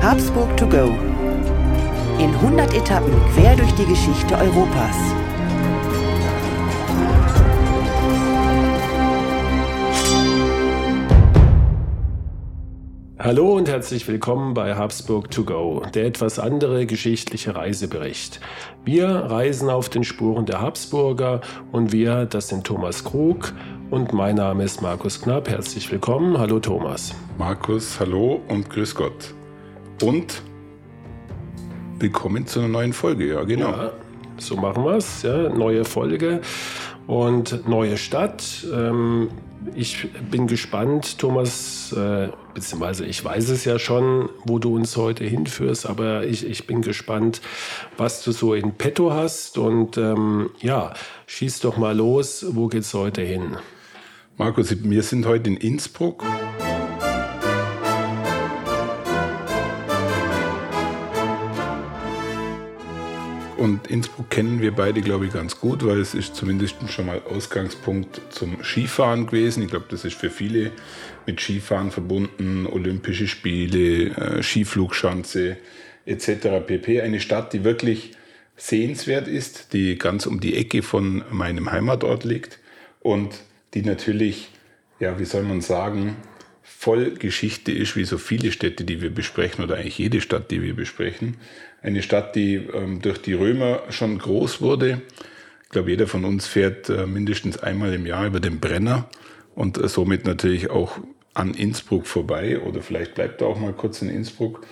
Habsburg to go. In 100 Etappen quer durch die Geschichte Europas. Hallo und herzlich willkommen bei Habsburg to go, der etwas andere geschichtliche Reisebericht. Wir reisen auf den Spuren der Habsburger und wir, das sind Thomas Krug und mein Name ist Markus Knapp. Herzlich willkommen. Hallo Thomas. Markus, hallo und grüß Gott. Und willkommen zu einer neuen Folge, ja genau. Ja, so machen wir es, ja, neue Folge und neue Stadt. Ähm, ich bin gespannt, Thomas, äh, beziehungsweise ich weiß es ja schon, wo du uns heute hinführst, aber ich, ich bin gespannt, was du so in petto hast. Und ähm, ja, schieß doch mal los, wo geht's heute hin? Markus, wir sind heute in Innsbruck. Und Innsbruck kennen wir beide, glaube ich, ganz gut, weil es ist zumindest schon mal Ausgangspunkt zum Skifahren gewesen. Ich glaube, das ist für viele mit Skifahren verbunden, Olympische Spiele, äh, Skiflugschanze etc. pp. Eine Stadt, die wirklich sehenswert ist, die ganz um die Ecke von meinem Heimatort liegt und die natürlich, ja, wie soll man sagen, voll Geschichte ist, wie so viele Städte, die wir besprechen, oder eigentlich jede Stadt, die wir besprechen. Eine Stadt, die ähm, durch die Römer schon groß wurde. Ich glaube, jeder von uns fährt äh, mindestens einmal im Jahr über den Brenner und äh, somit natürlich auch an Innsbruck vorbei oder vielleicht bleibt er auch mal kurz in Innsbruck.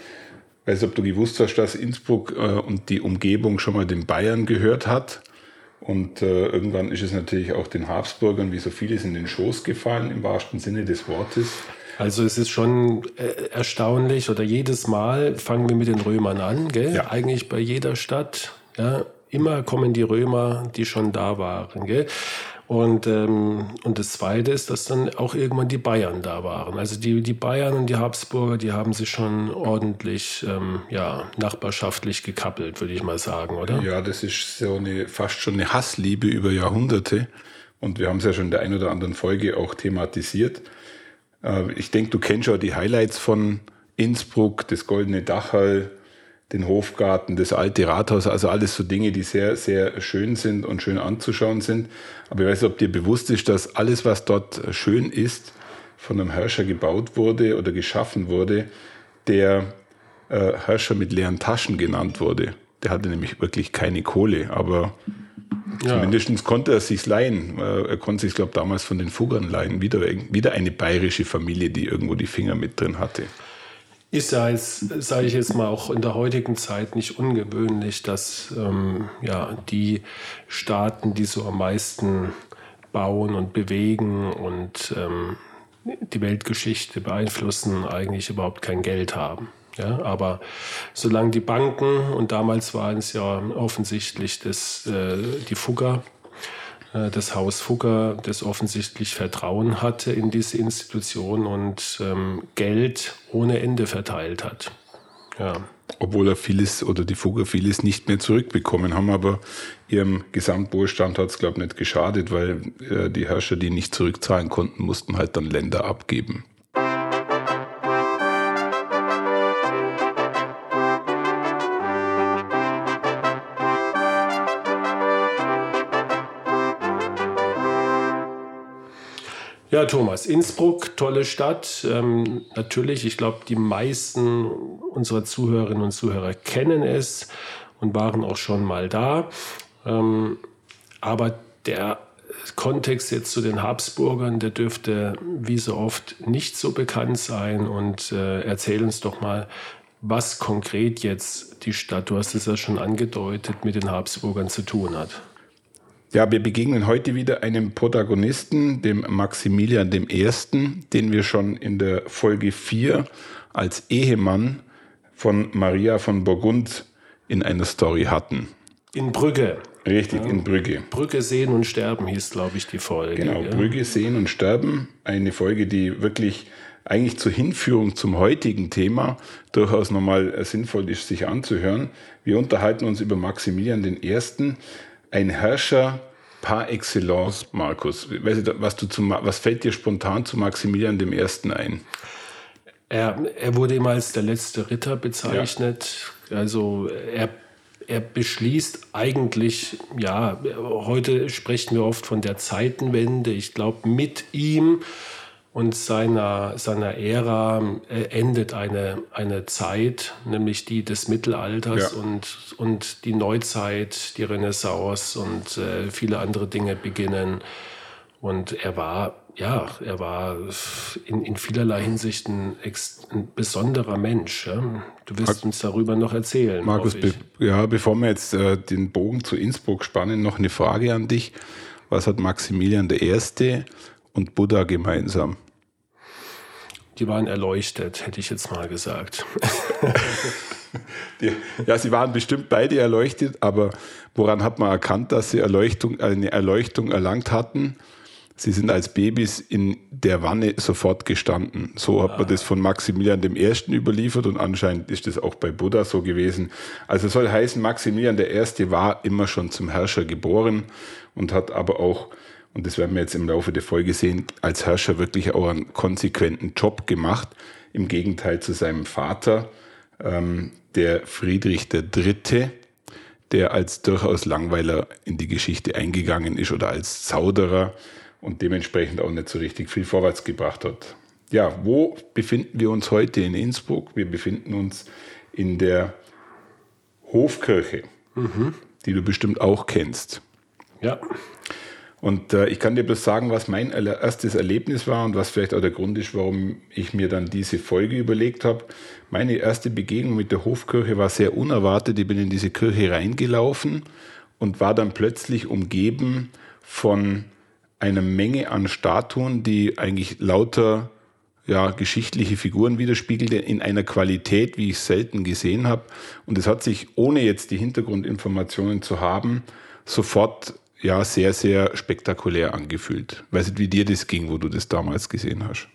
Ich weiß, ob du gewusst hast, dass Innsbruck äh, und die Umgebung schon mal den Bayern gehört hat. Und äh, irgendwann ist es natürlich auch den Habsburgern, wie so vieles, in den Schoß gefallen, im wahrsten Sinne des Wortes. Also es ist schon äh, erstaunlich oder jedes Mal fangen wir mit den Römern an, gell? Ja. Eigentlich bei jeder Stadt, ja, immer kommen die Römer, die schon da waren, gell? Und, ähm, und das Zweite ist, dass dann auch irgendwann die Bayern da waren. Also die, die Bayern und die Habsburger, die haben sich schon ordentlich ähm, ja, nachbarschaftlich gekappelt, würde ich mal sagen, oder? Ja, das ist so eine fast schon eine Hassliebe über Jahrhunderte. Und wir haben es ja schon in der einen oder anderen Folge auch thematisiert. Äh, ich denke, du kennst schon die Highlights von Innsbruck, das Goldene Dachal, den Hofgarten, das alte Rathaus, also alles so Dinge, die sehr, sehr schön sind und schön anzuschauen sind. Aber ich weiß nicht, ob dir bewusst ist, dass alles, was dort schön ist, von einem Herrscher gebaut wurde oder geschaffen wurde, der äh, Herrscher mit leeren Taschen genannt wurde. Der hatte nämlich wirklich keine Kohle, aber ja. zumindest konnte er sich leihen. Äh, er konnte sich, glaube ich, damals von den Fuggern leihen. Wieder, wieder eine bayerische Familie, die irgendwo die Finger mit drin hatte. Ist ja jetzt, sage ich jetzt mal, auch in der heutigen Zeit nicht ungewöhnlich, dass ähm, ja, die Staaten, die so am meisten bauen und bewegen und ähm, die Weltgeschichte beeinflussen, eigentlich überhaupt kein Geld haben. Ja, aber solange die Banken, und damals waren es ja offensichtlich das, äh, die Fugger, äh, das Haus Fugger, das offensichtlich Vertrauen hatte in diese Institution und ähm, Geld ohne Ende verteilt hat. Ja. Obwohl er vieles oder die Fugger vieles nicht mehr zurückbekommen haben, aber ihrem Gesamtwohlstand hat es, glaube ich, nicht geschadet, weil äh, die Herrscher, die nicht zurückzahlen konnten, mussten halt dann Länder abgeben. Ja, Thomas, Innsbruck, tolle Stadt. Ähm, natürlich, ich glaube, die meisten unserer Zuhörerinnen und Zuhörer kennen es und waren auch schon mal da. Ähm, aber der Kontext jetzt zu den Habsburgern, der dürfte wie so oft nicht so bekannt sein. Und äh, erzähl uns doch mal, was konkret jetzt die Stadt, du hast es ja schon angedeutet, mit den Habsburgern zu tun hat. Ja, wir begegnen heute wieder einem Protagonisten, dem Maximilian I., den wir schon in der Folge 4 als Ehemann von Maria von Burgund in einer Story hatten. In Brügge. Richtig, ja. in Brügge. Brügge sehen und sterben hieß, glaube ich, die Folge. Genau, ja. Brügge sehen und sterben. Eine Folge, die wirklich eigentlich zur Hinführung zum heutigen Thema durchaus nochmal sinnvoll ist, sich anzuhören. Wir unterhalten uns über Maximilian I., ein Herrscher par excellence, Markus. was, du zum, was fällt dir spontan zu Maximilian I. ein? Er, er wurde immer als der letzte Ritter bezeichnet. Ja. Also er, er beschließt eigentlich, ja, heute sprechen wir oft von der Zeitenwende. Ich glaube, mit ihm und seiner, seiner Ära äh, endet eine, eine Zeit, nämlich die des Mittelalters ja. und, und die Neuzeit, die Renaissance und äh, viele andere Dinge beginnen. Und er war, ja, er war in, in vielerlei Hinsicht ein, ein besonderer Mensch. Ja? Du wirst uns darüber noch erzählen. Markus, be ja, bevor wir jetzt äh, den Bogen zu Innsbruck spannen, noch eine Frage an dich. Was hat Maximilian I. und Buddha gemeinsam? Die waren erleuchtet, hätte ich jetzt mal gesagt. Die, ja, sie waren bestimmt beide erleuchtet, aber woran hat man erkannt, dass sie Erleuchtung, eine Erleuchtung erlangt hatten? Sie sind als Babys in der Wanne sofort gestanden. So hat man das von Maximilian I. überliefert und anscheinend ist das auch bei Buddha so gewesen. Also soll heißen, Maximilian I. war immer schon zum Herrscher geboren und hat aber auch und das werden wir jetzt im Laufe der Folge sehen, als Herrscher wirklich auch einen konsequenten Job gemacht, im Gegenteil zu seinem Vater, ähm, der Friedrich III., der als durchaus Langweiler in die Geschichte eingegangen ist oder als Zauderer und dementsprechend auch nicht so richtig viel vorwärts gebracht hat. Ja, wo befinden wir uns heute in Innsbruck? Wir befinden uns in der Hofkirche, mhm. die du bestimmt auch kennst. Ja. Und äh, ich kann dir bloß sagen, was mein erstes Erlebnis war und was vielleicht auch der Grund ist, warum ich mir dann diese Folge überlegt habe. Meine erste Begegnung mit der Hofkirche war sehr unerwartet. Ich bin in diese Kirche reingelaufen und war dann plötzlich umgeben von einer Menge an Statuen, die eigentlich lauter ja, geschichtliche Figuren widerspiegelte in einer Qualität, wie ich selten gesehen habe. Und es hat sich, ohne jetzt die Hintergrundinformationen zu haben, sofort ja sehr, sehr spektakulär angefühlt. Weiß nicht, wie dir das ging, wo du das damals gesehen hast.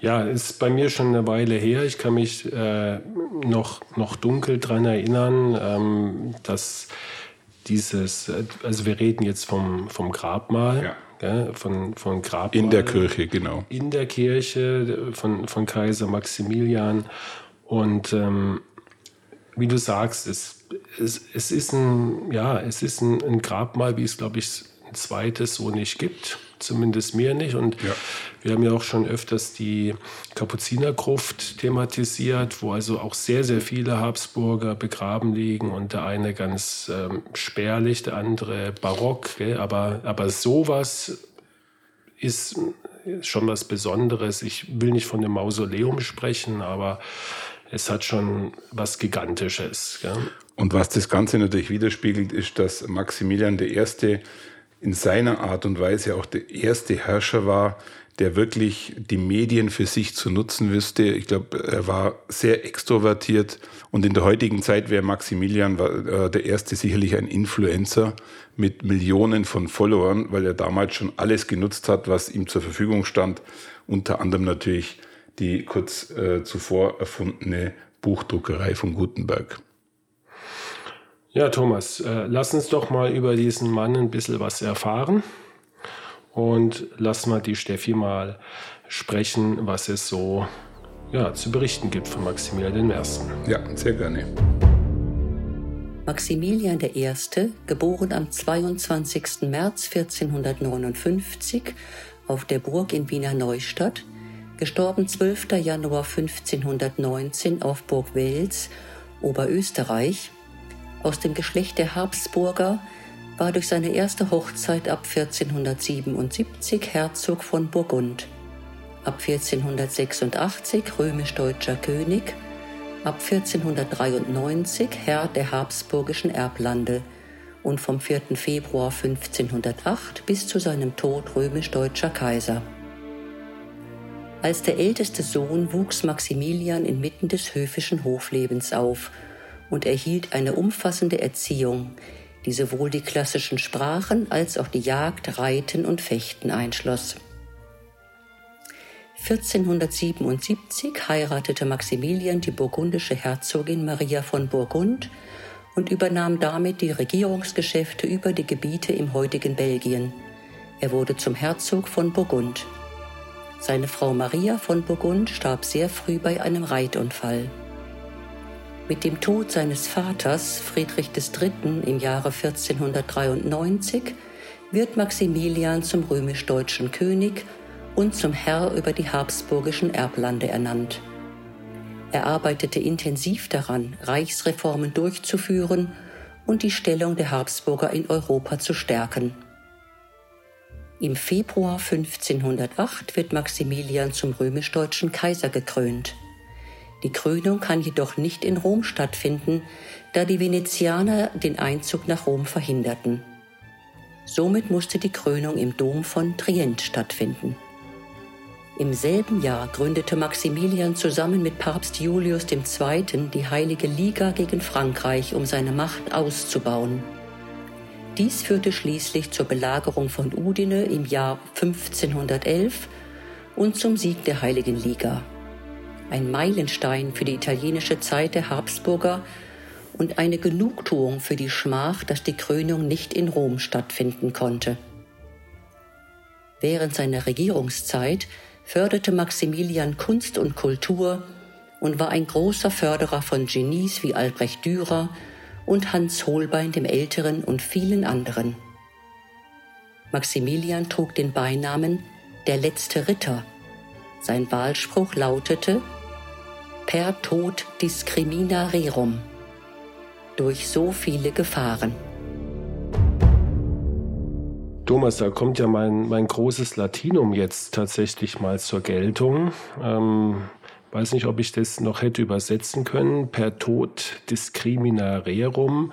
Ja, ist bei mir schon eine Weile her. Ich kann mich äh, noch, noch dunkel daran erinnern, ähm, dass dieses, also wir reden jetzt vom, vom Grabmal. Ja. Ja, von, von Grabmal. In der Kirche, genau. In der Kirche von, von Kaiser Maximilian. Und ähm, wie du sagst, es es, es ist ein, ja, es ist ein, ein Grabmal, wie es, glaube ich, ein zweites so nicht gibt. Zumindest mir nicht. Und ja. wir haben ja auch schon öfters die Kapuzinergruft thematisiert, wo also auch sehr, sehr viele Habsburger begraben liegen und der eine ganz ähm, spärlich, der andere barock. Gell? Aber, aber sowas ist schon was Besonderes. Ich will nicht von dem Mausoleum sprechen, aber es hat schon was Gigantisches. Gell? Und was das Ganze natürlich widerspiegelt, ist, dass Maximilian I. in seiner Art und Weise auch der erste Herrscher war, der wirklich die Medien für sich zu nutzen wüsste. Ich glaube, er war sehr extrovertiert und in der heutigen Zeit wäre Maximilian äh, der erste sicherlich ein Influencer mit Millionen von Followern, weil er damals schon alles genutzt hat, was ihm zur Verfügung stand. Unter anderem natürlich die kurz äh, zuvor erfundene Buchdruckerei von Gutenberg. Ja, Thomas, äh, lass uns doch mal über diesen Mann ein bisschen was erfahren und lass mal die Steffi mal sprechen, was es so ja, zu berichten gibt von Maximilian I. Ja, sehr gerne. Maximilian I., geboren am 22. März 1459 auf der Burg in Wiener Neustadt, gestorben 12. Januar 1519 auf Burg Wels, Oberösterreich, aus dem Geschlecht der Habsburger, war durch seine erste Hochzeit ab 1477 Herzog von Burgund, ab 1486 römisch-deutscher König, ab 1493 Herr der habsburgischen Erblande und vom 4. Februar 1508 bis zu seinem Tod römisch-deutscher Kaiser. Als der älteste Sohn wuchs Maximilian inmitten des höfischen Hoflebens auf – und erhielt eine umfassende Erziehung, die sowohl die klassischen Sprachen als auch die Jagd, Reiten und Fechten einschloss. 1477 heiratete Maximilian die burgundische Herzogin Maria von Burgund und übernahm damit die Regierungsgeschäfte über die Gebiete im heutigen Belgien. Er wurde zum Herzog von Burgund. Seine Frau Maria von Burgund starb sehr früh bei einem Reitunfall. Mit dem Tod seines Vaters, Friedrich III. im Jahre 1493, wird Maximilian zum römisch-deutschen König und zum Herr über die habsburgischen Erblande ernannt. Er arbeitete intensiv daran, Reichsreformen durchzuführen und die Stellung der Habsburger in Europa zu stärken. Im Februar 1508 wird Maximilian zum römisch-deutschen Kaiser gekrönt. Die Krönung kann jedoch nicht in Rom stattfinden, da die Venezianer den Einzug nach Rom verhinderten. Somit musste die Krönung im Dom von Trient stattfinden. Im selben Jahr gründete Maximilian zusammen mit Papst Julius II. die Heilige Liga gegen Frankreich, um seine Macht auszubauen. Dies führte schließlich zur Belagerung von Udine im Jahr 1511 und zum Sieg der Heiligen Liga ein Meilenstein für die italienische Zeit der Habsburger und eine Genugtuung für die Schmach, dass die Krönung nicht in Rom stattfinden konnte. Während seiner Regierungszeit förderte Maximilian Kunst und Kultur und war ein großer Förderer von Genies wie Albrecht Dürer und Hans Holbein dem Älteren und vielen anderen. Maximilian trug den Beinamen der letzte Ritter. Sein Wahlspruch lautete per Tod discrimina rerum. Durch so viele Gefahren. Thomas, da kommt ja mein, mein großes Latinum jetzt tatsächlich mal zur Geltung. Ähm, weiß nicht, ob ich das noch hätte übersetzen können. Per Tod discrimina rerum.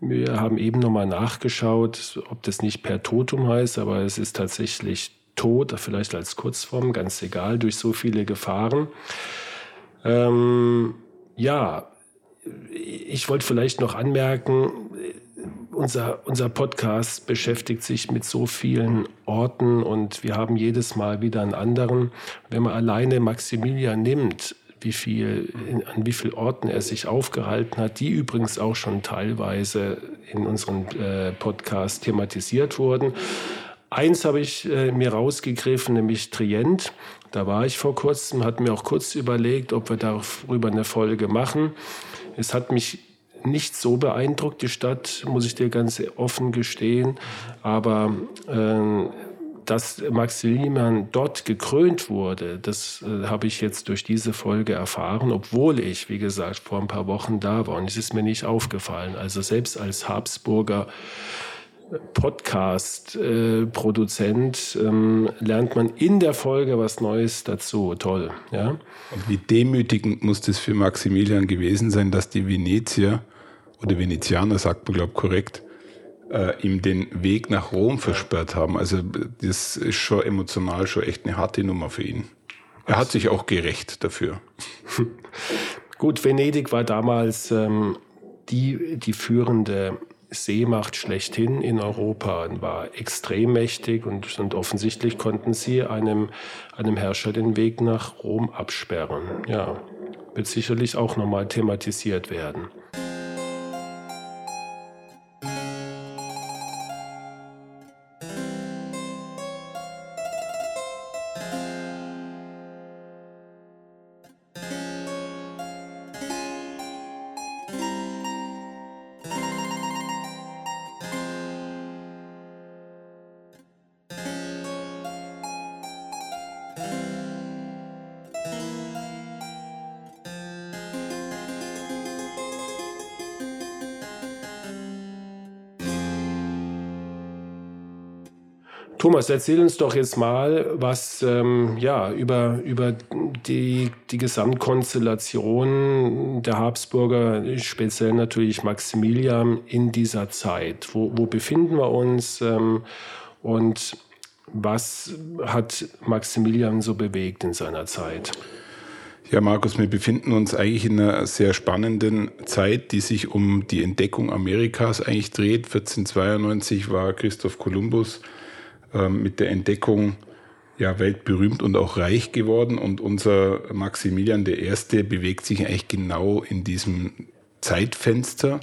Wir haben eben nochmal nachgeschaut, ob das nicht per Totum heißt, aber es ist tatsächlich Tod, vielleicht als Kurzform, ganz egal, durch so viele Gefahren. Ähm, ja, ich wollte vielleicht noch anmerken, unser, unser Podcast beschäftigt sich mit so vielen Orten und wir haben jedes Mal wieder einen anderen. Wenn man alleine Maximilian nimmt, wie viel, an wie vielen Orten er sich aufgehalten hat, die übrigens auch schon teilweise in unserem äh, Podcast thematisiert wurden. Eins habe ich äh, mir rausgegriffen, nämlich Trient. Da war ich vor kurzem, hatte mir auch kurz überlegt, ob wir darüber eine Folge machen. Es hat mich nicht so beeindruckt, die Stadt, muss ich dir ganz offen gestehen. Aber äh, dass Maximilian dort gekrönt wurde, das äh, habe ich jetzt durch diese Folge erfahren, obwohl ich, wie gesagt, vor ein paar Wochen da war. Und es ist mir nicht aufgefallen. Also selbst als Habsburger Podcast-Produzent ähm, lernt man in der Folge was Neues dazu. Toll. Ja? Wie demütigend muss das für Maximilian gewesen sein, dass die Venezier oder Venezianer, sagt man, glaube ich, korrekt, äh, ihm den Weg nach Rom versperrt haben. Also das ist schon emotional schon echt eine harte Nummer für ihn. Er hat sich auch gerecht dafür. Gut, Venedig war damals ähm, die, die führende Seemacht schlechthin in Europa und war extrem mächtig und, und offensichtlich konnten sie einem, einem Herrscher den Weg nach Rom absperren. Ja, wird sicherlich auch nochmal thematisiert werden. Thomas, erzähl uns doch jetzt mal was ähm, ja, über, über die, die Gesamtkonstellation der Habsburger, speziell natürlich Maximilian in dieser Zeit. Wo, wo befinden wir uns ähm, und was hat Maximilian so bewegt in seiner Zeit? Ja, Markus, wir befinden uns eigentlich in einer sehr spannenden Zeit, die sich um die Entdeckung Amerikas eigentlich dreht. 1492 war Christoph Kolumbus mit der Entdeckung ja, weltberühmt und auch reich geworden. Und unser Maximilian I. bewegt sich eigentlich genau in diesem Zeitfenster.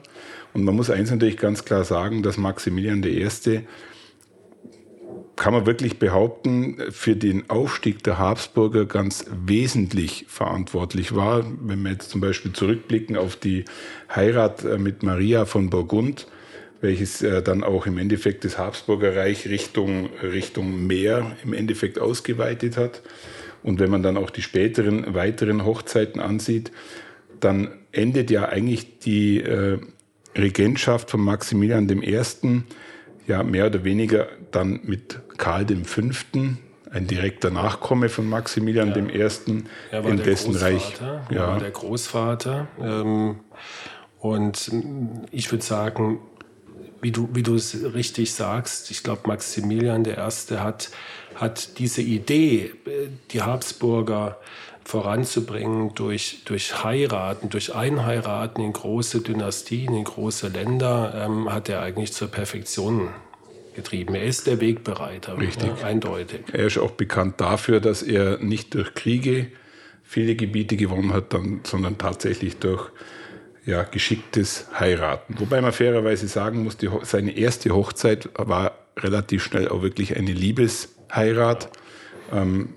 Und man muss eins natürlich ganz klar sagen, dass Maximilian I. kann man wirklich behaupten, für den Aufstieg der Habsburger ganz wesentlich verantwortlich war. Wenn wir jetzt zum Beispiel zurückblicken auf die Heirat äh, mit Maria von Burgund, welches äh, dann auch im Endeffekt das Habsburger Reich Richtung, Richtung Meer im Endeffekt ausgeweitet hat. Und wenn man dann auch die späteren weiteren Hochzeiten ansieht, dann endet ja eigentlich die äh, Regentschaft von Maximilian I. ja mehr oder weniger dann mit Karl V., ein direkter Nachkomme von Maximilian ja. I., er war in dessen Reich. Er ja. war der Großvater. Ähm, und ich würde sagen, wie du, wie du es richtig sagst, ich glaube, Maximilian I. hat, hat diese Idee, die Habsburger voranzubringen durch, durch Heiraten, durch Einheiraten in große Dynastien, in große Länder, ähm, hat er eigentlich zur Perfektion getrieben. Er ist der Wegbereiter, Richtig. Ja, eindeutig. Er ist auch bekannt dafür, dass er nicht durch Kriege viele Gebiete gewonnen hat, dann, sondern tatsächlich durch ja, geschicktes Heiraten. Wobei man fairerweise sagen muss, die, seine erste Hochzeit war relativ schnell auch wirklich eine Liebesheirat. Ähm,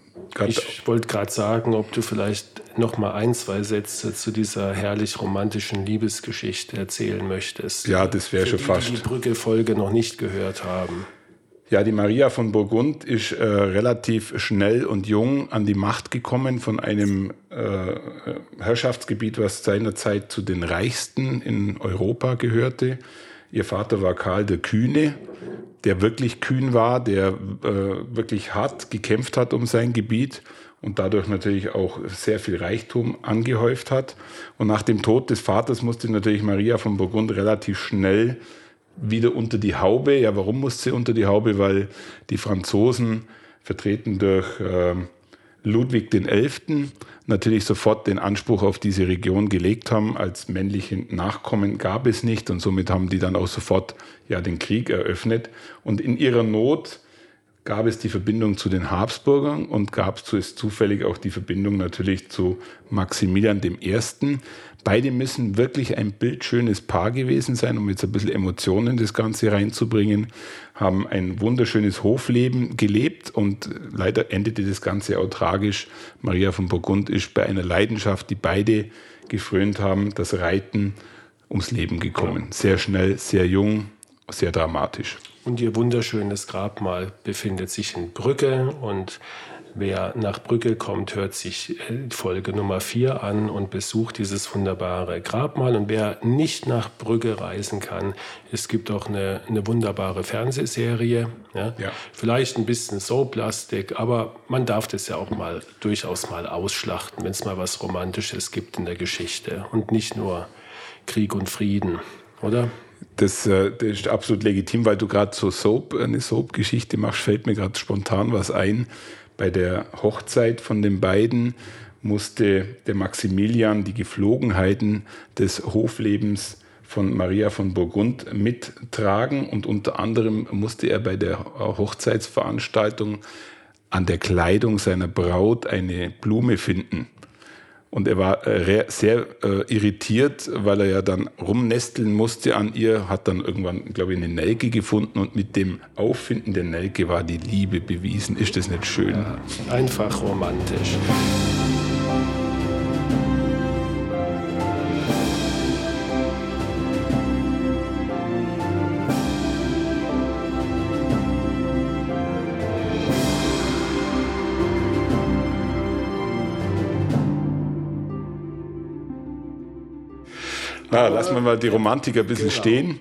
ich wollte gerade sagen, ob du vielleicht noch mal ein, zwei Sätze zu dieser herrlich romantischen Liebesgeschichte erzählen möchtest. Ja, das wäre schon die, fast. Die die Brücke-Folge noch nicht gehört haben. Ja, die Maria von Burgund ist äh, relativ schnell und jung an die Macht gekommen von einem äh, Herrschaftsgebiet, was seinerzeit zu den reichsten in Europa gehörte. Ihr Vater war Karl der Kühne, der wirklich kühn war, der äh, wirklich hart gekämpft hat um sein Gebiet und dadurch natürlich auch sehr viel Reichtum angehäuft hat. Und nach dem Tod des Vaters musste natürlich Maria von Burgund relativ schnell wieder unter die Haube. Ja, warum musste sie unter die Haube? Weil die Franzosen, vertreten durch äh, Ludwig XI., natürlich sofort den Anspruch auf diese Region gelegt haben. Als männliche Nachkommen gab es nicht und somit haben die dann auch sofort ja, den Krieg eröffnet. Und in ihrer Not gab es die Verbindung zu den Habsburgern und gab es zufällig auch die Verbindung natürlich zu Maximilian I. Beide müssen wirklich ein bildschönes Paar gewesen sein, um jetzt ein bisschen Emotionen in das Ganze reinzubringen, haben ein wunderschönes Hofleben gelebt und leider endete das Ganze auch tragisch. Maria von Burgund ist bei einer Leidenschaft, die beide gefrönt haben, das Reiten ums Leben gekommen. Sehr schnell, sehr jung, sehr dramatisch. Und ihr wunderschönes Grabmal befindet sich in Brügge und Wer nach Brügge kommt, hört sich äh, Folge Nummer 4 an und besucht dieses wunderbare Grabmal. Und wer nicht nach Brügge reisen kann, es gibt auch eine, eine wunderbare Fernsehserie. Ja? ja? Vielleicht ein bisschen so Plastik, aber man darf das ja auch mal durchaus mal ausschlachten, wenn es mal was Romantisches gibt in der Geschichte und nicht nur Krieg und Frieden, oder? Das, äh, das ist absolut legitim, weil du gerade so Soap, eine Soap-Geschichte machst, fällt mir gerade spontan was ein. Bei der Hochzeit von den beiden musste der Maximilian die Geflogenheiten des Hoflebens von Maria von Burgund mittragen und unter anderem musste er bei der Hochzeitsveranstaltung an der Kleidung seiner Braut eine Blume finden. Und er war äh, sehr äh, irritiert, weil er ja dann rumnesteln musste an ihr, hat dann irgendwann, glaube ich, eine Nelke gefunden und mit dem Auffinden der Nelke war die Liebe bewiesen. Ist das nicht schön? Ja, einfach romantisch. Na, lassen wir mal die Romantik ein bisschen genau. stehen.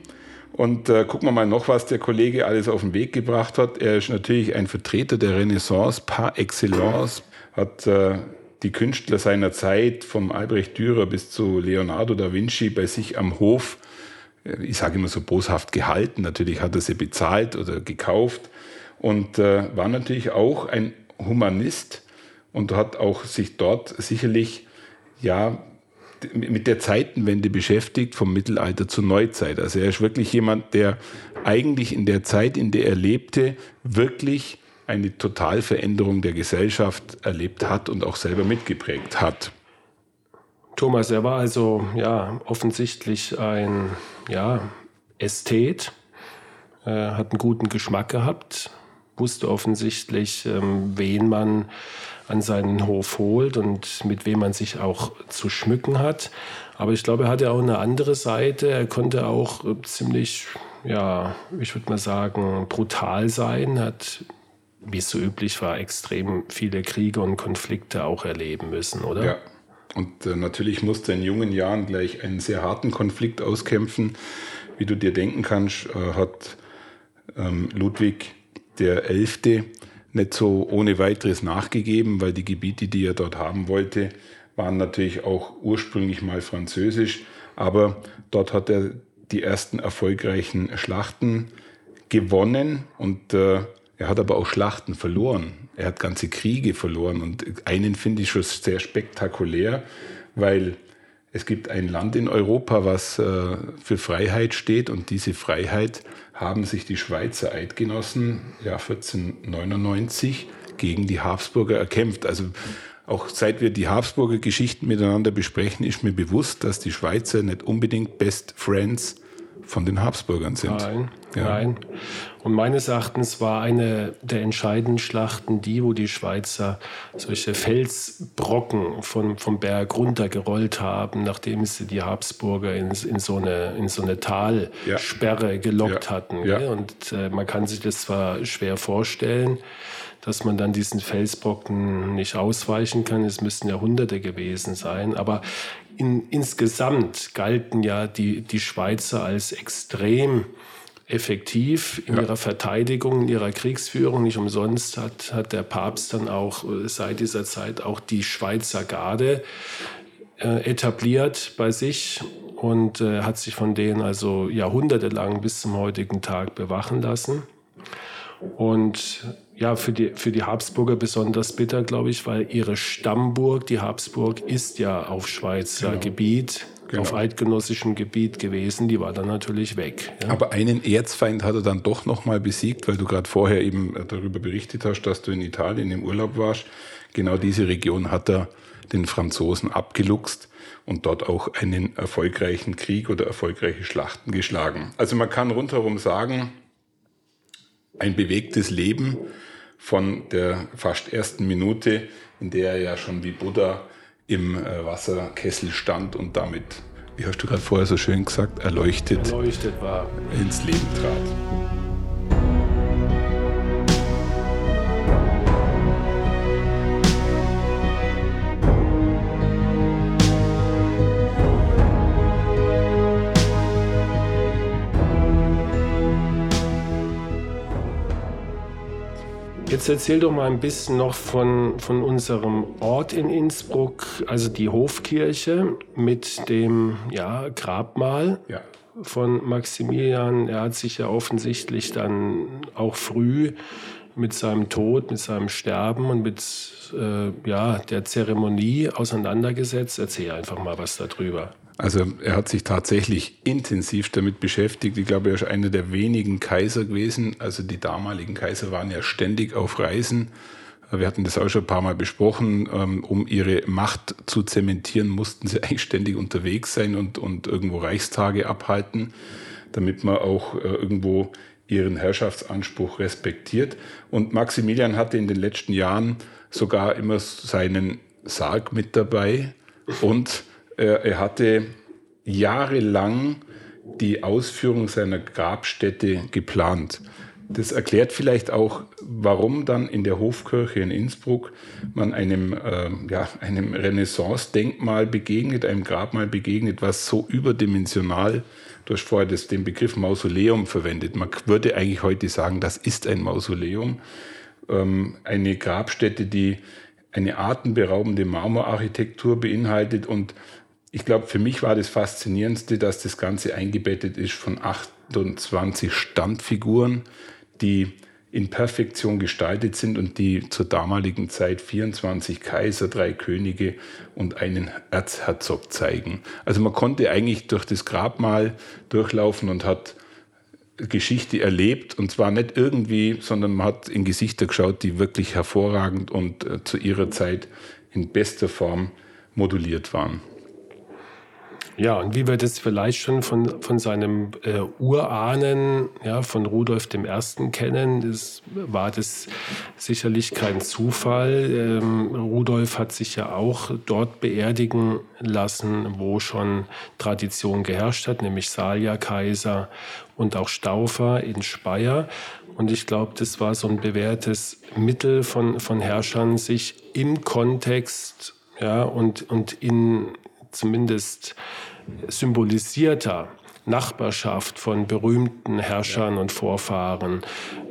Und äh, gucken wir mal noch, was der Kollege alles auf den Weg gebracht hat. Er ist natürlich ein Vertreter der Renaissance par excellence, hat äh, die Künstler seiner Zeit, vom Albrecht Dürer bis zu Leonardo da Vinci, bei sich am Hof, äh, ich sage immer so boshaft gehalten. Natürlich hat er sie bezahlt oder gekauft und äh, war natürlich auch ein Humanist und hat auch sich dort sicherlich ja mit der Zeitenwende beschäftigt, vom Mittelalter zur Neuzeit. Also er ist wirklich jemand, der eigentlich in der Zeit, in der er lebte, wirklich eine Totalveränderung der Gesellschaft erlebt hat und auch selber mitgeprägt hat. Thomas, er war also ja offensichtlich ein ja, Ästhet, er hat einen guten Geschmack gehabt, wusste offensichtlich, ähm, wen man an seinen Hof holt und mit wem man sich auch zu schmücken hat. Aber ich glaube, er hatte auch eine andere Seite. Er konnte auch äh, ziemlich, ja, ich würde mal sagen, brutal sein, hat, wie es so üblich war, extrem viele Kriege und Konflikte auch erleben müssen, oder? Ja. Und äh, natürlich musste in jungen Jahren gleich einen sehr harten Konflikt auskämpfen. Wie du dir denken kannst, äh, hat ähm, Ludwig der Elfte nicht so ohne weiteres nachgegeben, weil die Gebiete, die er dort haben wollte, waren natürlich auch ursprünglich mal französisch. Aber dort hat er die ersten erfolgreichen Schlachten gewonnen und äh, er hat aber auch Schlachten verloren. Er hat ganze Kriege verloren und einen finde ich schon sehr spektakulär, weil es gibt ein Land in Europa, was äh, für Freiheit steht und diese Freiheit haben sich die Schweizer Eidgenossen ja 1499 gegen die Habsburger erkämpft. Also auch seit wir die Habsburger Geschichten miteinander besprechen, ist mir bewusst, dass die Schweizer nicht unbedingt Best Friends von den Habsburgern sind. Nein, ja. nein. Und meines Erachtens war eine der entscheidenden Schlachten die, wo die Schweizer solche Felsbrocken von, vom Berg runtergerollt haben, nachdem sie die Habsburger in, in, so, eine, in so eine Talsperre gelockt ja. hatten. Ja. Und äh, man kann sich das zwar schwer vorstellen, dass man dann diesen Felsbrocken nicht ausweichen kann. Es müssten Jahrhunderte gewesen sein. Aber in, insgesamt galten ja die, die Schweizer als extrem effektiv in ja. ihrer Verteidigung, in ihrer Kriegsführung. Nicht umsonst hat, hat der Papst dann auch äh, seit dieser Zeit auch die Schweizer Garde äh, etabliert bei sich und äh, hat sich von denen also jahrhundertelang bis zum heutigen Tag bewachen lassen. Und ja, für die, für die Habsburger besonders bitter, glaube ich, weil ihre Stammburg, die Habsburg, ist ja auf Schweizer genau. Gebiet, genau. auf eidgenössischem Gebiet gewesen. Die war dann natürlich weg. Ja. Aber einen Erzfeind hat er dann doch nochmal besiegt, weil du gerade vorher eben darüber berichtet hast, dass du in Italien im Urlaub warst. Genau diese Region hat er den Franzosen abgeluchst und dort auch einen erfolgreichen Krieg oder erfolgreiche Schlachten geschlagen. Also man kann rundherum sagen, ein bewegtes Leben von der fast ersten Minute, in der er ja schon wie Buddha im äh, Wasserkessel stand und damit, wie hast du gerade vorher so schön gesagt, erleuchtet, erleuchtet war. ins Leben trat. Jetzt erzähl doch mal ein bisschen noch von, von unserem Ort in Innsbruck, also die Hofkirche mit dem ja, Grabmal ja. von Maximilian. Er hat sich ja offensichtlich dann auch früh mit seinem Tod, mit seinem Sterben und mit äh, ja, der Zeremonie auseinandergesetzt. Erzähl einfach mal was darüber. Also er hat sich tatsächlich intensiv damit beschäftigt. Ich glaube, er ist einer der wenigen Kaiser gewesen. Also die damaligen Kaiser waren ja ständig auf Reisen. Wir hatten das auch schon ein paar Mal besprochen. Ähm, um ihre Macht zu zementieren, mussten sie eigentlich ständig unterwegs sein und, und irgendwo Reichstage abhalten, damit man auch äh, irgendwo ihren Herrschaftsanspruch respektiert. Und Maximilian hatte in den letzten Jahren sogar immer seinen Sarg mit dabei und er hatte jahrelang die Ausführung seiner Grabstätte geplant. Das erklärt vielleicht auch, warum dann in der Hofkirche in Innsbruck man einem, äh, ja, einem Renaissance-Denkmal begegnet, einem Grabmal begegnet, was so überdimensional, du hast vorher das, den Begriff Mausoleum verwendet. Man würde eigentlich heute sagen, das ist ein Mausoleum. Ähm, eine Grabstätte, die eine atemberaubende Marmorarchitektur beinhaltet und ich glaube, für mich war das Faszinierendste, dass das Ganze eingebettet ist von 28 Standfiguren, die in Perfektion gestaltet sind und die zur damaligen Zeit 24 Kaiser, drei Könige und einen Erzherzog zeigen. Also man konnte eigentlich durch das Grabmal durchlaufen und hat Geschichte erlebt und zwar nicht irgendwie, sondern man hat in Gesichter geschaut, die wirklich hervorragend und äh, zu ihrer Zeit in bester Form moduliert waren. Ja, und wie wir das vielleicht schon von, von seinem äh, Urahnen, ja, von Rudolf I. kennen, das war das sicherlich kein Zufall. Ähm, Rudolf hat sich ja auch dort beerdigen lassen, wo schon Tradition geherrscht hat, nämlich Salja-Kaiser und auch Staufer in Speyer. Und ich glaube, das war so ein bewährtes Mittel von, von Herrschern, sich im Kontext ja, und, und in zumindest symbolisierter Nachbarschaft von berühmten Herrschern und Vorfahren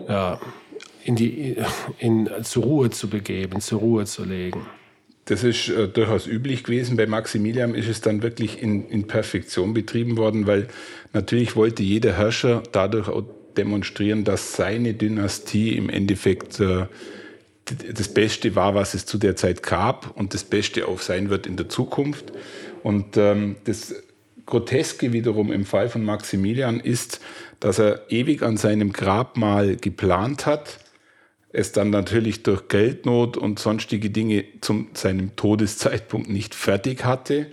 ja, in die, in, zur Ruhe zu begeben, zur Ruhe zu legen. Das ist äh, durchaus üblich gewesen. Bei Maximilian ist es dann wirklich in, in Perfektion betrieben worden, weil natürlich wollte jeder Herrscher dadurch auch demonstrieren, dass seine Dynastie im Endeffekt äh, das Beste war, was es zu der Zeit gab und das Beste auch sein wird in der Zukunft. Und ähm, das Groteske wiederum im Fall von Maximilian ist, dass er ewig an seinem Grabmal geplant hat, es dann natürlich durch Geldnot und sonstige Dinge zu seinem Todeszeitpunkt nicht fertig hatte.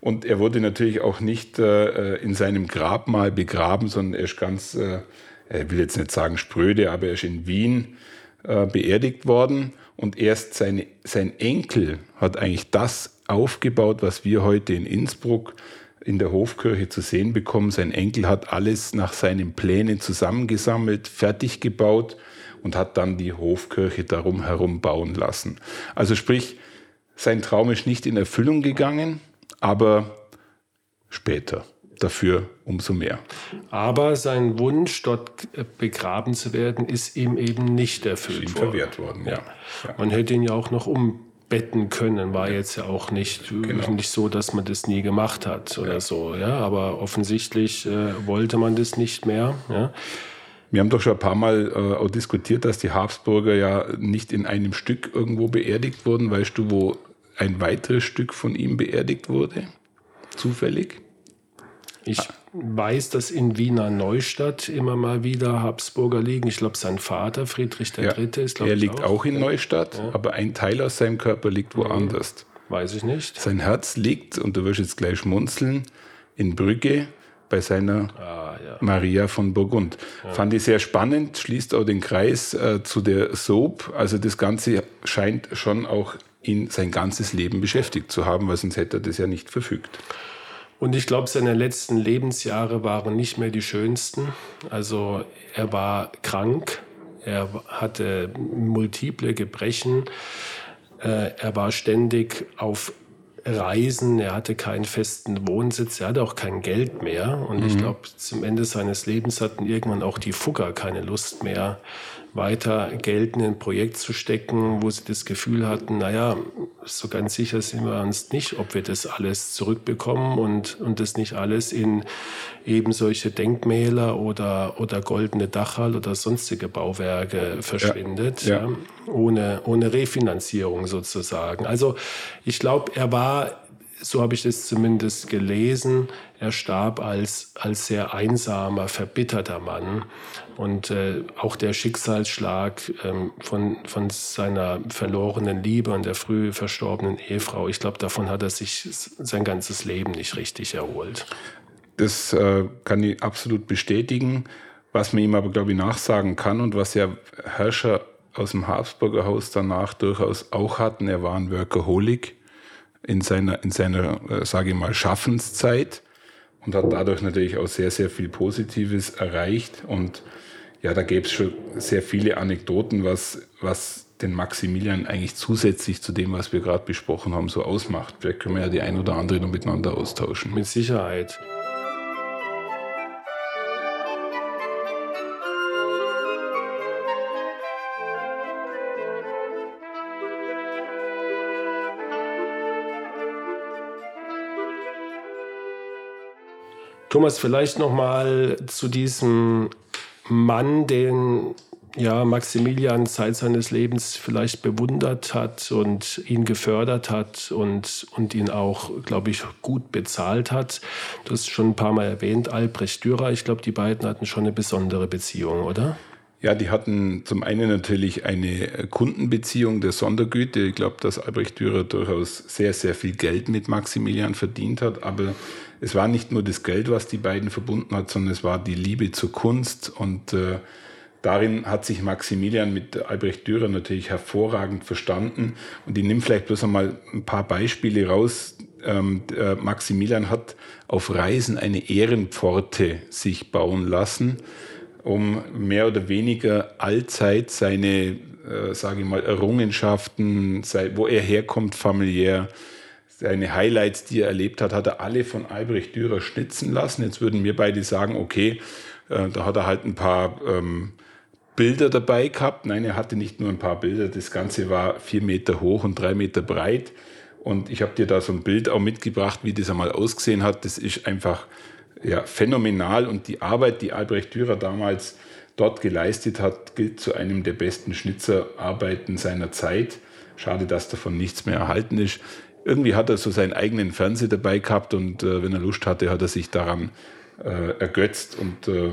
Und er wurde natürlich auch nicht äh, in seinem Grabmal begraben, sondern er ist ganz, äh, er will jetzt nicht sagen spröde, aber er ist in Wien äh, beerdigt worden. Und erst seine, sein Enkel hat eigentlich das aufgebaut, was wir heute in Innsbruck in der Hofkirche zu sehen bekommen. Sein Enkel hat alles nach seinen Plänen zusammengesammelt, fertig gebaut und hat dann die Hofkirche darum herum bauen lassen. Also sprich, sein Traum ist nicht in Erfüllung gegangen, aber später. Dafür umso mehr. Aber sein Wunsch, dort begraben zu werden, ist ihm eben nicht erfüllt ist ihm worden. verwehrt worden. Ja. ja. Man hätte ihn ja auch noch um betten können. War jetzt ja auch nicht, genau. nicht so, dass man das nie gemacht hat oder ja. so. Ja, aber offensichtlich äh, wollte man das nicht mehr. Ja. Wir haben doch schon ein paar Mal äh, auch diskutiert, dass die Habsburger ja nicht in einem Stück irgendwo beerdigt wurden. Weißt du, wo ein weiteres Stück von ihm beerdigt wurde? Zufällig? Ich weiß, dass in Wiener Neustadt immer mal wieder Habsburger liegen. Ich glaube, sein Vater, Friedrich III., ja, ist, glaube Er liegt auch, auch in Neustadt, ja. aber ein Teil aus seinem Körper liegt woanders. Weiß ich nicht. Sein Herz liegt, und du wirst jetzt gleich schmunzeln, in Brügge bei seiner ah, ja. Maria von Burgund. Ja. Fand ich sehr spannend, schließt auch den Kreis äh, zu der Soap. Also das Ganze scheint schon auch ihn sein ganzes Leben beschäftigt zu haben, weil sonst hätte er das ja nicht verfügt. Und ich glaube, seine letzten Lebensjahre waren nicht mehr die schönsten. Also er war krank, er hatte multiple Gebrechen, äh, er war ständig auf Reisen, er hatte keinen festen Wohnsitz, er hatte auch kein Geld mehr. Und mhm. ich glaube, zum Ende seines Lebens hatten irgendwann auch die Fugger keine Lust mehr, weiter ein Projekt zu stecken, wo sie das Gefühl hatten, naja, so ganz sicher sind wir uns nicht, ob wir das alles zurückbekommen und, und das nicht alles in eben solche Denkmäler oder, oder goldene Dachal oder sonstige Bauwerke verschwindet, ja, ja. Ja, ohne, ohne Refinanzierung sozusagen. Also ich glaube, er war so habe ich es zumindest gelesen, er starb als, als sehr einsamer, verbitterter Mann. Und äh, auch der Schicksalsschlag ähm, von, von seiner verlorenen Liebe und der früh verstorbenen Ehefrau, ich glaube, davon hat er sich sein ganzes Leben nicht richtig erholt. Das äh, kann ich absolut bestätigen. Was man ihm aber, glaube ich, nachsagen kann und was ja Herrscher aus dem Habsburger Haus danach durchaus auch hatten, er war ein Workaholic in seiner, in seiner äh, sage ich mal, Schaffenszeit und hat dadurch natürlich auch sehr, sehr viel Positives erreicht. Und ja, da gäbe es schon sehr viele Anekdoten, was, was den Maximilian eigentlich zusätzlich zu dem, was wir gerade besprochen haben, so ausmacht. Vielleicht können wir ja die ein oder andere noch miteinander austauschen. Mit Sicherheit. Thomas, vielleicht noch mal zu diesem Mann, den ja, Maximilian Zeit seines Lebens vielleicht bewundert hat und ihn gefördert hat und, und ihn auch, glaube ich, gut bezahlt hat. Du hast schon ein paar Mal erwähnt, Albrecht Dürer. Ich glaube, die beiden hatten schon eine besondere Beziehung, oder? Ja, die hatten zum einen natürlich eine Kundenbeziehung der Sondergüte. Ich glaube, dass Albrecht Dürer durchaus sehr, sehr viel Geld mit Maximilian verdient hat. Aber es war nicht nur das Geld, was die beiden verbunden hat, sondern es war die Liebe zur Kunst. Und äh, darin hat sich Maximilian mit Albrecht Dürer natürlich hervorragend verstanden. Und ich nehme vielleicht bloß einmal ein paar Beispiele raus. Ähm, Maximilian hat auf Reisen eine Ehrenpforte sich bauen lassen um mehr oder weniger allzeit seine, äh, sage ich mal, Errungenschaften, wo er herkommt familiär, seine Highlights, die er erlebt hat, hat er alle von Albrecht Dürer schnitzen lassen. Jetzt würden wir beide sagen, okay, äh, da hat er halt ein paar ähm, Bilder dabei gehabt. Nein, er hatte nicht nur ein paar Bilder, das Ganze war vier Meter hoch und drei Meter breit. Und ich habe dir da so ein Bild auch mitgebracht, wie das einmal ausgesehen hat. Das ist einfach ja, phänomenal und die Arbeit, die Albrecht Dürer damals dort geleistet hat, gilt zu einem der besten Schnitzerarbeiten seiner Zeit. Schade, dass davon nichts mehr erhalten ist. Irgendwie hat er so seinen eigenen Fernseher dabei gehabt und äh, wenn er Lust hatte, hat er sich daran äh, ergötzt und äh,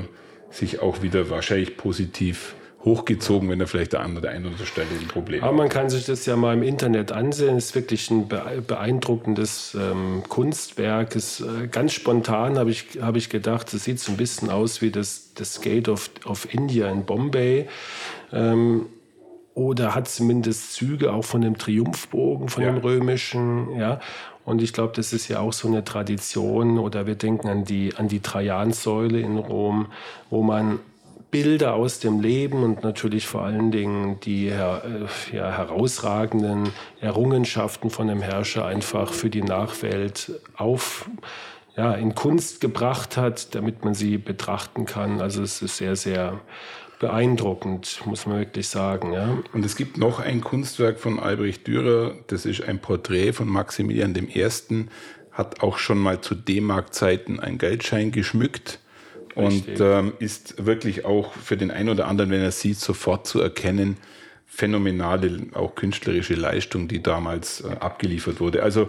sich auch wieder wahrscheinlich positiv hochgezogen, wenn er vielleicht der einen oder anderen Stelle ein Problem hat. Aber man kann sich das ja mal im Internet ansehen. Es ist wirklich ein beeindruckendes ähm, Kunstwerk. Es, äh, ganz spontan habe ich, hab ich gedacht, es sieht so ein bisschen aus wie das, das Gate of, of India in Bombay. Ähm, oder hat zumindest Züge auch von dem Triumphbogen, von ja. dem römischen. Ja. Und ich glaube, das ist ja auch so eine Tradition. Oder wir denken an die, an die Trajansäule in Rom, wo man Bilder aus dem Leben und natürlich vor allen Dingen die ja, herausragenden Errungenschaften von dem Herrscher einfach für die Nachwelt auf, ja, in Kunst gebracht hat, damit man sie betrachten kann. Also es ist sehr, sehr beeindruckend, muss man wirklich sagen. Ja. Und es gibt noch ein Kunstwerk von Albrecht Dürer, das ist ein Porträt von Maximilian I., hat auch schon mal zu D-Mark-Zeiten ein Geldschein geschmückt und ähm, ist wirklich auch für den einen oder anderen, wenn er sieht, sofort zu erkennen, phänomenale, auch künstlerische Leistung, die damals äh, abgeliefert wurde. Also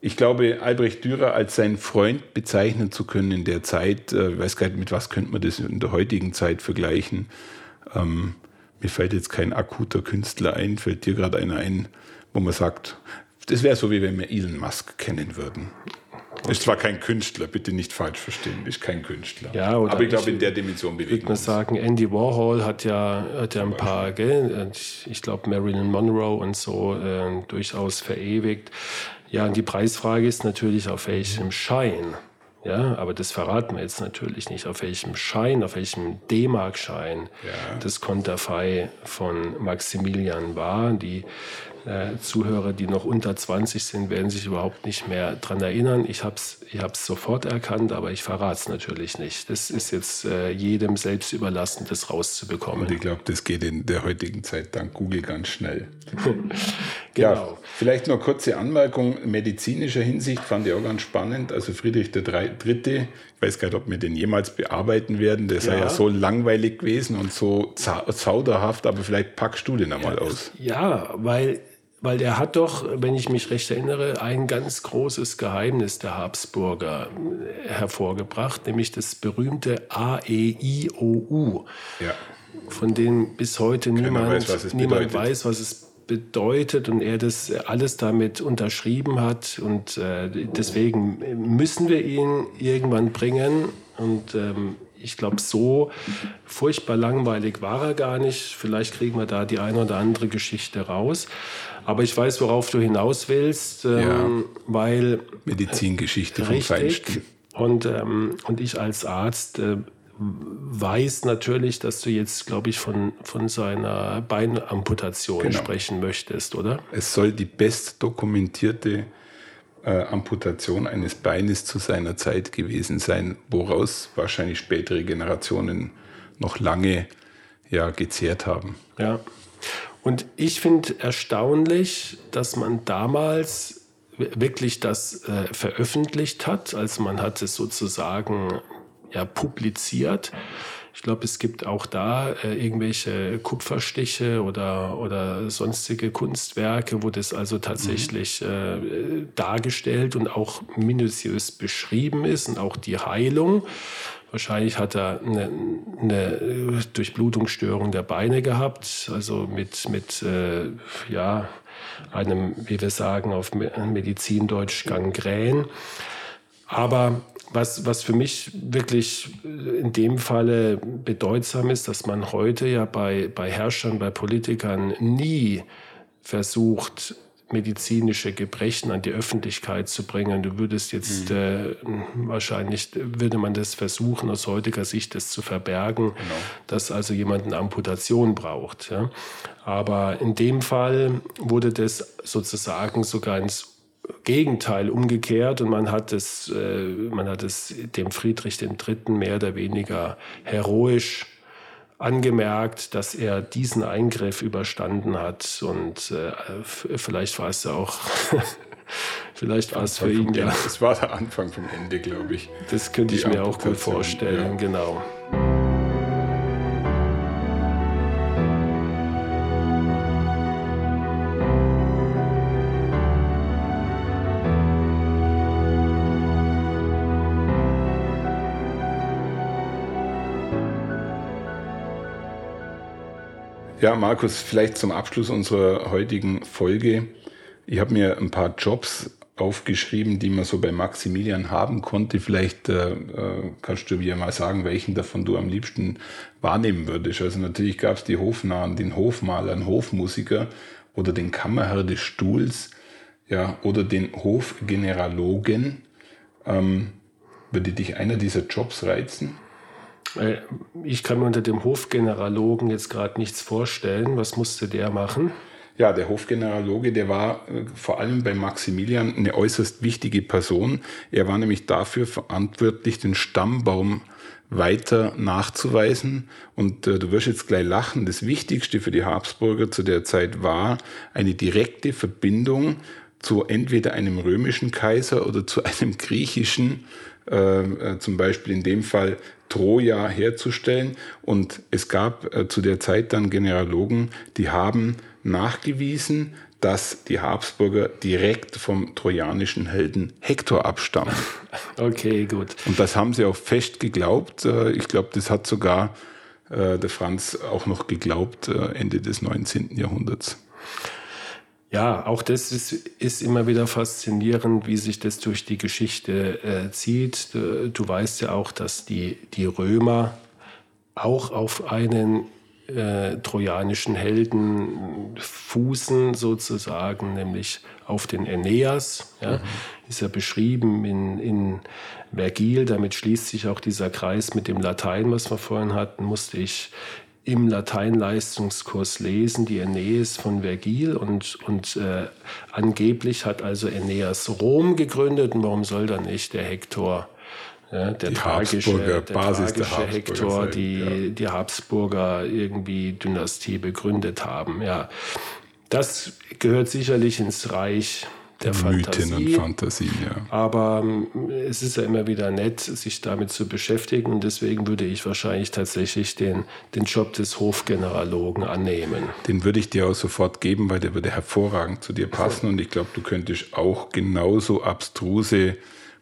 ich glaube, Albrecht Dürer als seinen Freund bezeichnen zu können in der Zeit, äh, ich weiß gar nicht, mit was könnte man das in der heutigen Zeit vergleichen. Ähm, mir fällt jetzt kein akuter Künstler ein, fällt dir gerade einer ein, wo man sagt, das wäre so, wie wenn wir Elon Musk kennen würden. Ist zwar kein Künstler, bitte nicht falsch verstehen, ist kein Künstler. Ja, aber ich glaube, in der Dimension bewegt man Ich sagen, Andy Warhol hat ja, hat ja ein paar, gell? ich glaube Marilyn Monroe und so äh, durchaus verewigt. Ja, und die Preisfrage ist natürlich, auf welchem Schein. Ja, aber das verraten wir jetzt natürlich nicht, auf welchem Schein, auf welchem D-Mark-Schein ja. das Konterfei von Maximilian war. Die äh, Zuhörer, die noch unter 20 sind, werden sich überhaupt nicht mehr daran erinnern. Ich habe es ich hab's sofort erkannt, aber ich verrate es natürlich nicht. Das ist jetzt äh, jedem selbst überlassen, das rauszubekommen. Und ich glaube, das geht in der heutigen Zeit dank Google ganz schnell. genau. Ja, vielleicht noch kurze Anmerkung. Medizinischer Hinsicht fand ich auch ganz spannend. Also Friedrich III., ich weiß gar nicht, ob wir den jemals bearbeiten werden. Der sei ja, ja so langweilig gewesen und so zauderhaft, aber vielleicht packst du den einmal ja, aus. Ja, weil weil er hat doch, wenn ich mich recht erinnere, ein ganz großes Geheimnis der Habsburger äh, hervorgebracht, nämlich das berühmte A-E-I-O-U, ja. von dem bis heute niemand, weiß, was niemand weiß, was es bedeutet und er das alles damit unterschrieben hat. Und äh, deswegen müssen wir ihn irgendwann bringen. Und ähm, ich glaube, so furchtbar langweilig war er gar nicht. Vielleicht kriegen wir da die eine oder andere Geschichte raus. Aber ich weiß, worauf du hinaus willst, ähm, ja. weil. Medizingeschichte vom Feinsten. Und, ähm, und ich als Arzt äh, weiß natürlich, dass du jetzt, glaube ich, von, von seiner Beinamputation genau. sprechen möchtest, oder? Es soll die best dokumentierte äh, Amputation eines Beines zu seiner Zeit gewesen sein, woraus wahrscheinlich spätere Generationen noch lange ja, gezehrt haben. Ja. Und ich finde erstaunlich, dass man damals wirklich das äh, veröffentlicht hat. Also man hat es sozusagen ja, publiziert. Ich glaube, es gibt auch da äh, irgendwelche Kupferstiche oder, oder sonstige Kunstwerke, wo das also tatsächlich mhm. äh, dargestellt und auch minutiös beschrieben ist und auch die Heilung. Wahrscheinlich hat er eine, eine Durchblutungsstörung der Beine gehabt, also mit, mit äh, ja, einem, wie wir sagen, auf Medizindeutsch Gangrän. Aber was, was für mich wirklich in dem Falle bedeutsam ist, dass man heute ja bei, bei Herrschern, bei Politikern nie versucht, medizinische Gebrechen an die Öffentlichkeit zu bringen. Du würdest jetzt mhm. äh, wahrscheinlich würde man das versuchen, aus heutiger Sicht das zu verbergen, genau. dass also jemand eine Amputation braucht. Ja? Aber in dem Fall wurde das sozusagen sogar ins Gegenteil umgekehrt und man hat es, äh, man hat es dem Friedrich III. mehr oder weniger heroisch angemerkt, dass er diesen Eingriff überstanden hat und äh, vielleicht war es auch, vielleicht war es für ihn ja. Es war der Anfang vom Ende, glaube ich. Das könnte ich mir auch gut vorstellen, ja. genau. Ja, Markus, vielleicht zum Abschluss unserer heutigen Folge. Ich habe mir ein paar Jobs aufgeschrieben, die man so bei Maximilian haben konnte. Vielleicht äh, äh kannst du mir mal sagen, welchen davon du am liebsten wahrnehmen würdest. Also natürlich gab es die Hofnahen, den Hofmaler, den Hofmusiker oder den Kammerherr des Stuhls, ja, oder den Hofgeneralogen. Ähm, würde dich einer dieser Jobs reizen? Ich kann mir unter dem Hofgeneralogen jetzt gerade nichts vorstellen. Was musste der machen? Ja, der Hofgeneraloge, der war äh, vor allem bei Maximilian eine äußerst wichtige Person. Er war nämlich dafür verantwortlich, den Stammbaum weiter nachzuweisen. Und äh, du wirst jetzt gleich lachen, das Wichtigste für die Habsburger zu der Zeit war eine direkte Verbindung zu entweder einem römischen Kaiser oder zu einem griechischen, äh, äh zum Beispiel in dem Fall Troja herzustellen. Und es gab äh, zu der Zeit dann Generalogen, die haben nachgewiesen, dass die Habsburger direkt vom trojanischen Helden Hektor abstammen. Okay, gut. Und das haben sie auch fest geglaubt. Äh, ich glaube, das hat sogar äh, der Franz auch noch geglaubt, äh, Ende des 19. Jahrhunderts. Ja, auch das ist, ist immer wieder faszinierend, wie sich das durch die Geschichte äh, zieht. Du, du, weißt ja auch, dass die, die Römer auch auf einen äh, trojanischen Helden fußen, sozusagen, nämlich auf den Aeneas. Ja, mhm. Ist ja beschrieben in, in Vergil. Damit schließt sich auch dieser Kreis mit dem Latein, was wir vorhin hatten, musste ich im Lateinleistungskurs lesen, die Aeneis von Vergil und, und äh, angeblich hat also Aeneas Rom gegründet und warum soll dann nicht der Hektor, ja, der, die tragische, der Basis tragische der Hektor, sein, die, ja. die Habsburger irgendwie Dynastie begründet haben. Ja, das gehört sicherlich ins Reich der Mythen Fantasie. und Fantasien, ja. Aber ähm, es ist ja immer wieder nett, sich damit zu beschäftigen. Und deswegen würde ich wahrscheinlich tatsächlich den, den Job des Hofgeneralogen annehmen. Den würde ich dir auch sofort geben, weil der würde hervorragend zu dir passen. Und ich glaube, du könntest auch genauso abstruse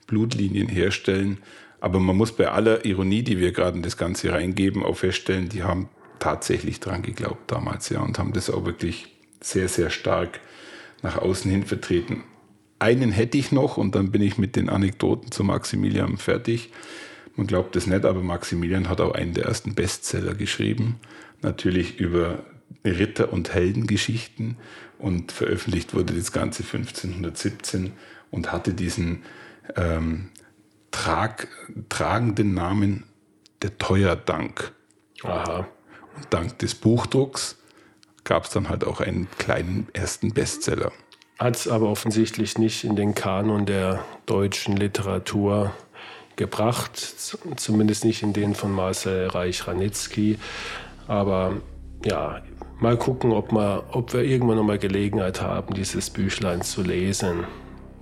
Blutlinien herstellen. Aber man muss bei aller Ironie, die wir gerade in das Ganze reingeben, auch feststellen, die haben tatsächlich dran geglaubt damals, ja, und haben das auch wirklich sehr, sehr stark nach außen hin vertreten. Einen hätte ich noch und dann bin ich mit den Anekdoten zu Maximilian fertig. Man glaubt es nicht, aber Maximilian hat auch einen der ersten Bestseller geschrieben. Natürlich über Ritter- und Heldengeschichten und veröffentlicht wurde das Ganze 1517 und hatte diesen ähm, trag, tragenden Namen Der Teuerdank. Aha. Und dank des Buchdrucks gab es dann halt auch einen kleinen ersten Bestseller. Hat es aber offensichtlich nicht in den Kanon der deutschen Literatur gebracht, zumindest nicht in den von Marcel Reich-Ranitzky. Aber ja, mal gucken, ob, wir, ob wir irgendwann noch mal Gelegenheit haben, dieses Büchlein zu lesen.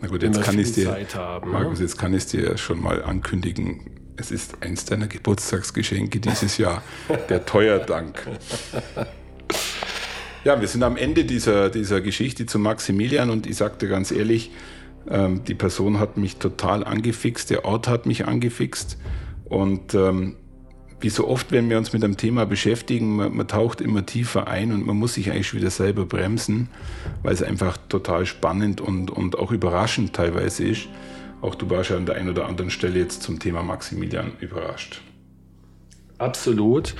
Na gut, jetzt kann ich dir, haben, ne? Markus, jetzt kann ich dir schon mal ankündigen, Es ist eins deiner Geburtstagsgeschenke dieses Jahr, der Teuerdank. Ja, wir sind am Ende dieser, dieser Geschichte zu Maximilian und ich sagte ganz ehrlich, ähm, die Person hat mich total angefixt, der Ort hat mich angefixt und ähm, wie so oft, wenn wir uns mit einem Thema beschäftigen, man, man, taucht immer tiefer ein und man muss sich eigentlich wieder selber bremsen, weil es einfach total spannend und, und auch überraschend teilweise ist. Auch du warst ja an der einen oder anderen Stelle jetzt zum Thema Maximilian überrascht. Absolut.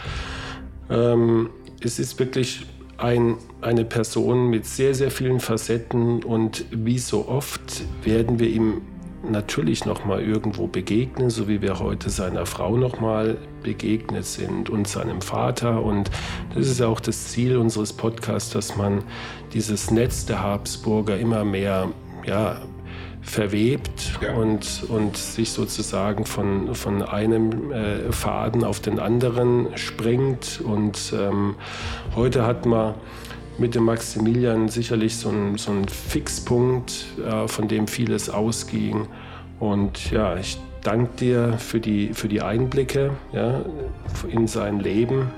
Ähm, es ist wirklich ein, eine Person mit sehr, sehr vielen Facetten und wie so oft werden wir ihm natürlich noch mal irgendwo begegnen, so wie wir heute seiner Frau noch mal begegnet sind und seinem Vater. Und das ist auch das Ziel unseres Podcasts, dass man dieses Netz der Habsburger immer mehr ja, verwebt ja. und, und sich sozusagen von, von einem äh, Faden auf den anderen springt. Und ähm, heute hat man mit dem Maximilian sicherlich so ein, so ein Fixpunkt, äh, von dem vieles ausging. Und ja, ich danke dir für die, für die Einblicke ja, in sein Leben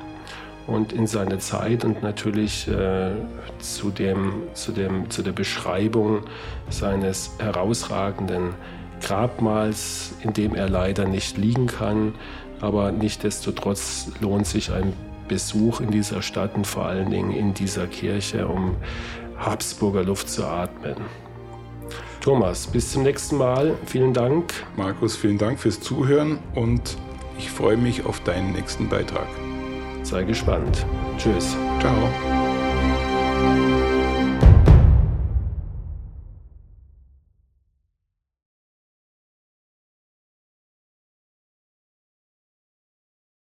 und in seine Zeit und natürlich äh, zu, dem, zu, dem, zu der Beschreibung seines herausragenden Grabmals, in dem er leider nicht liegen kann. Aber nichtdestotrotz lohnt sich ein Besuch in dieser Stadt und vor allen Dingen in dieser Kirche, um Habsburger Luft zu atmen. Thomas, bis zum nächsten Mal. Vielen Dank. Markus, vielen Dank fürs Zuhören und ich freue mich auf deinen nächsten Beitrag. Sei gespannt. Tschüss. Ciao.